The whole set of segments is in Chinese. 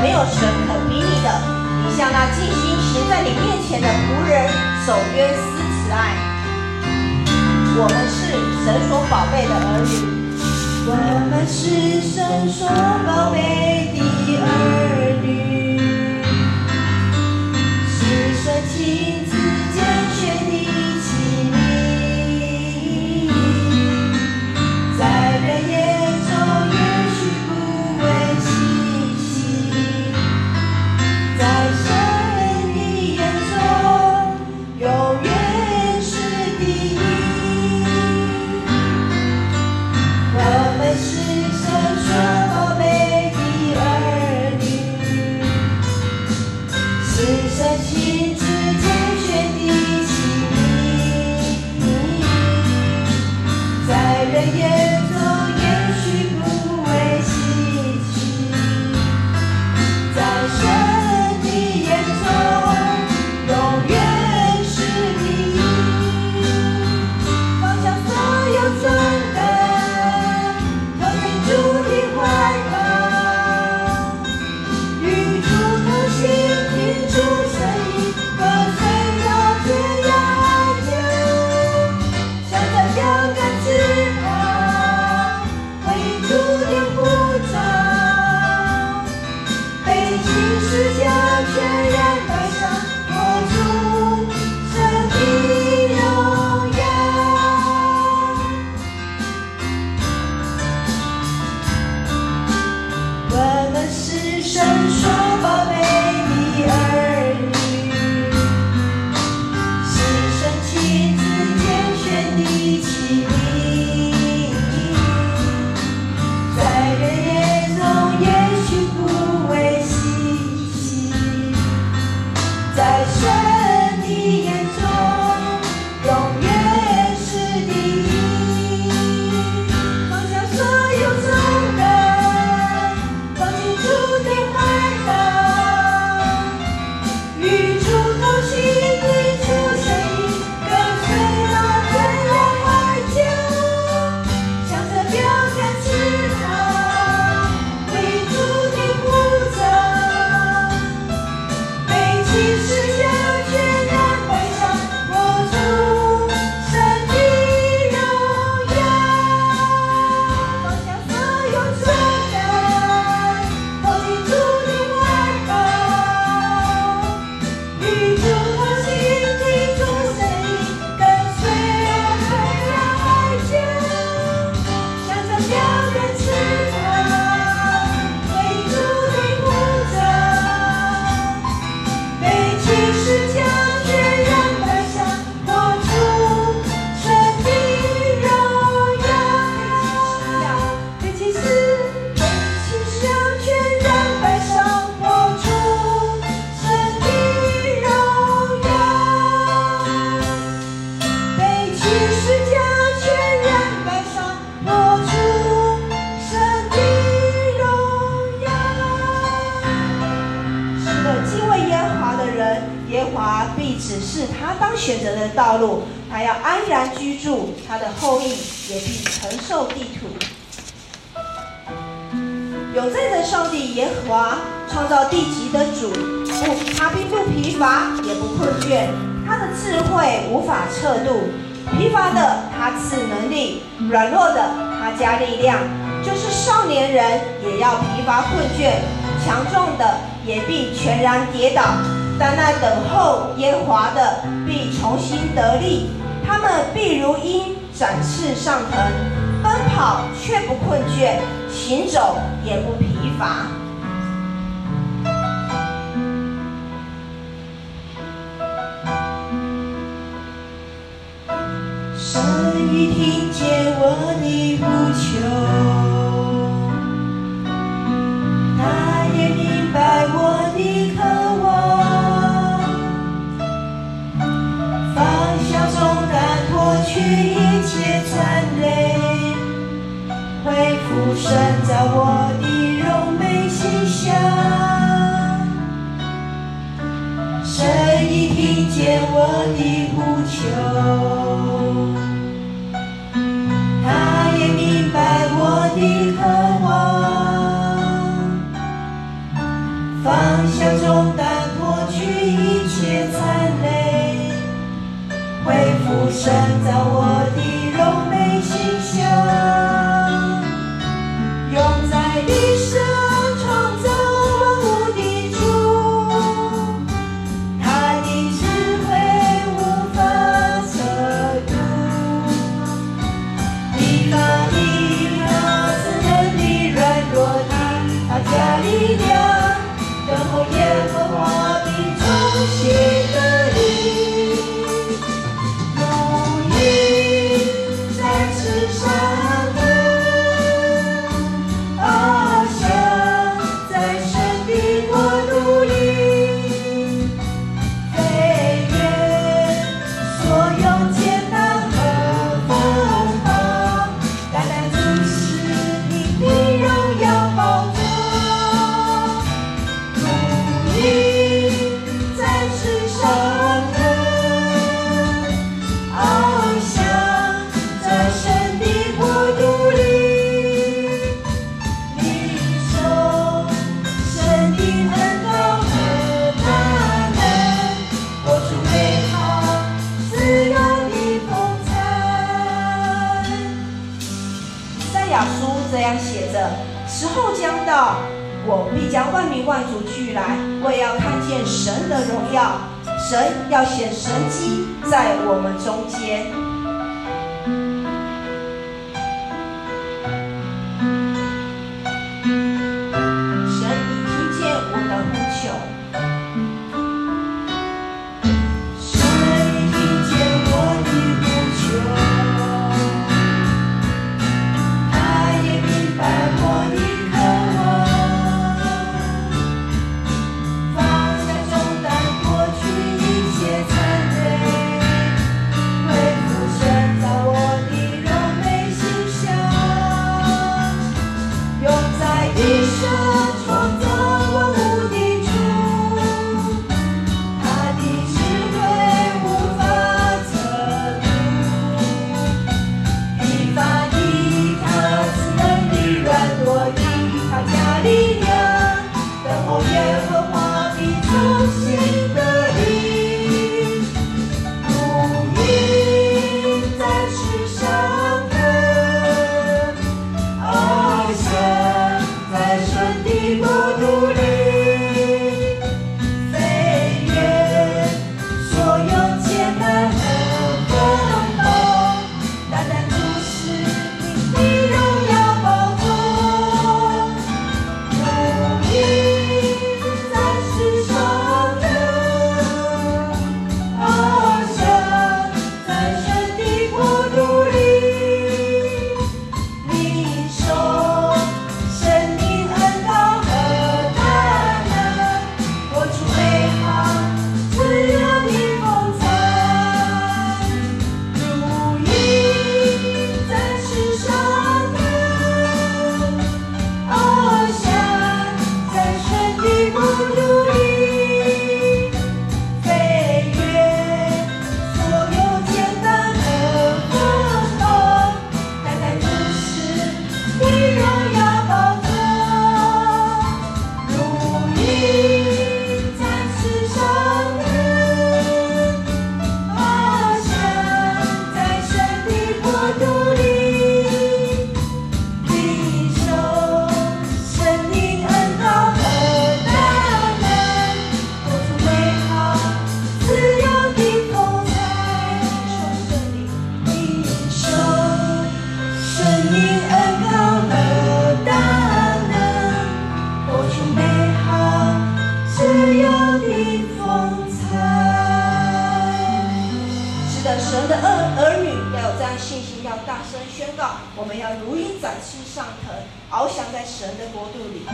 没有神可比拟的。你向那尽心行在你面前的仆人守约施慈爱。我们是神所宝贝的儿女，我们是神所宝贝的儿女，是神亲 alegría. 路，他要安然居住，他的后裔也必承受地土。有在的上帝耶和华创造地极的主，不，他并不疲乏，也不困倦，他的智慧无法测度。疲乏的他赐能力，软弱的他加力量。就是少年人也要疲乏困倦，强壮的也必全然跌倒。但那等候耶和华的。必重新得力他们必如鹰展翅上腾奔跑却不困倦行走也不疲乏。去一切传累，恢复神造我的柔美形象。神已听见我的呼求。亚书这样写着：“时候将到，我必将万民万族聚来，为要看见神的荣耀。神要显神迹在我们中间。”我们要如鹰展翅上腾翱翔在神的国度里。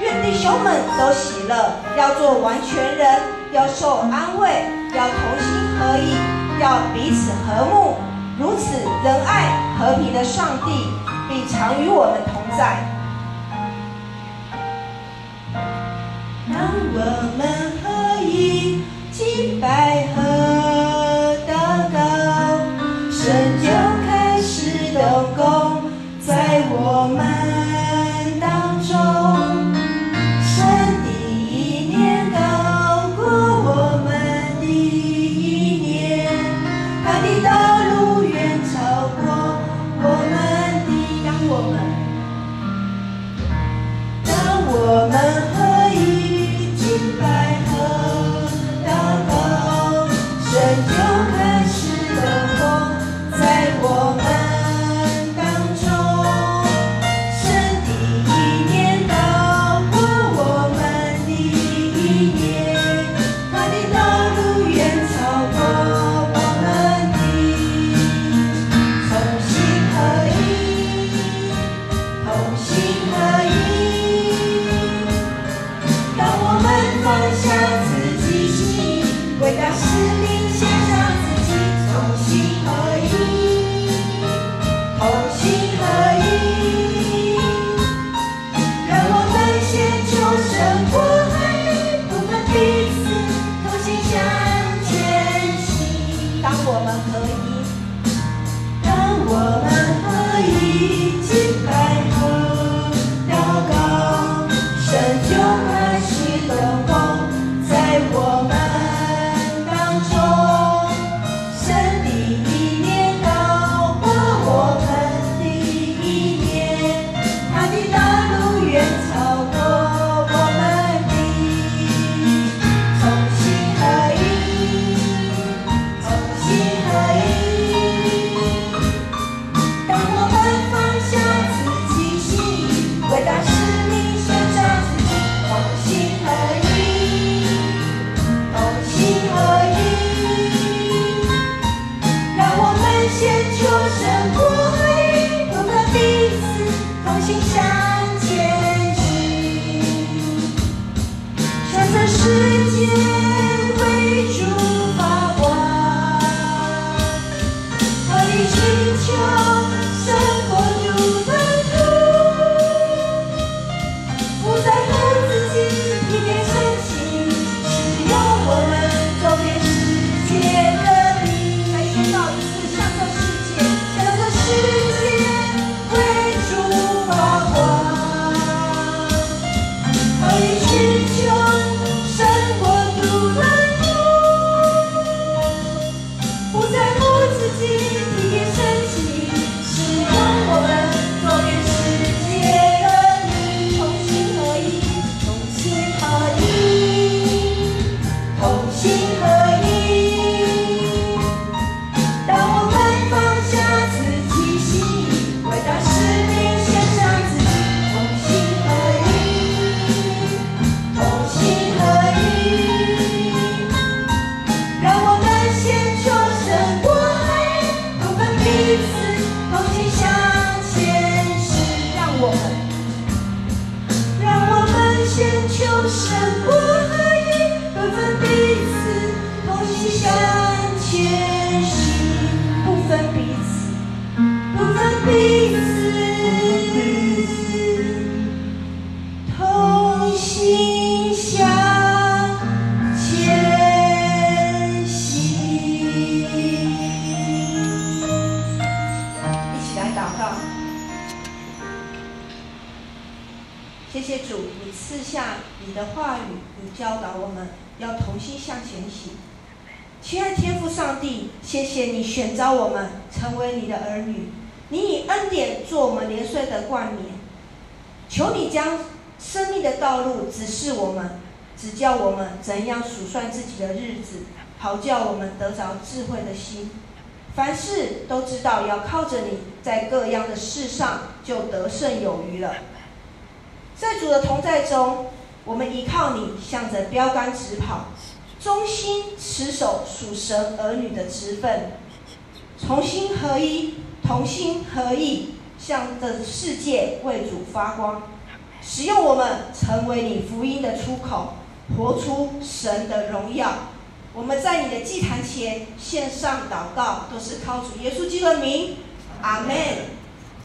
愿弟兄们都喜乐要做完全人要受安慰要同心合意要彼此和睦。如此仁爱和平的上帝必常与我们同在。心向前行，不分彼此，不分彼此，同心向前行。一起来祷告。谢谢主，你赐下你的话语，你教导我们要同心向前行。亲爱天父上帝，谢谢你选召我们成为你的儿女，你以恩典做我们年岁的冠冕。求你将生命的道路指示我们，指教我们怎样数算自己的日子，好叫我们得着智慧的心。凡事都知道要靠着你，在各样的事上就得胜有余了。在主的同在中，我们依靠你，向着标杆直跑，忠心持守属神儿女的职分，同心合一，同心合意，向着世界为主发光，使用我们成为你福音的出口，活出神的荣耀。我们在你的祭坛前献上祷告，都是靠主耶稣基督的名，阿门。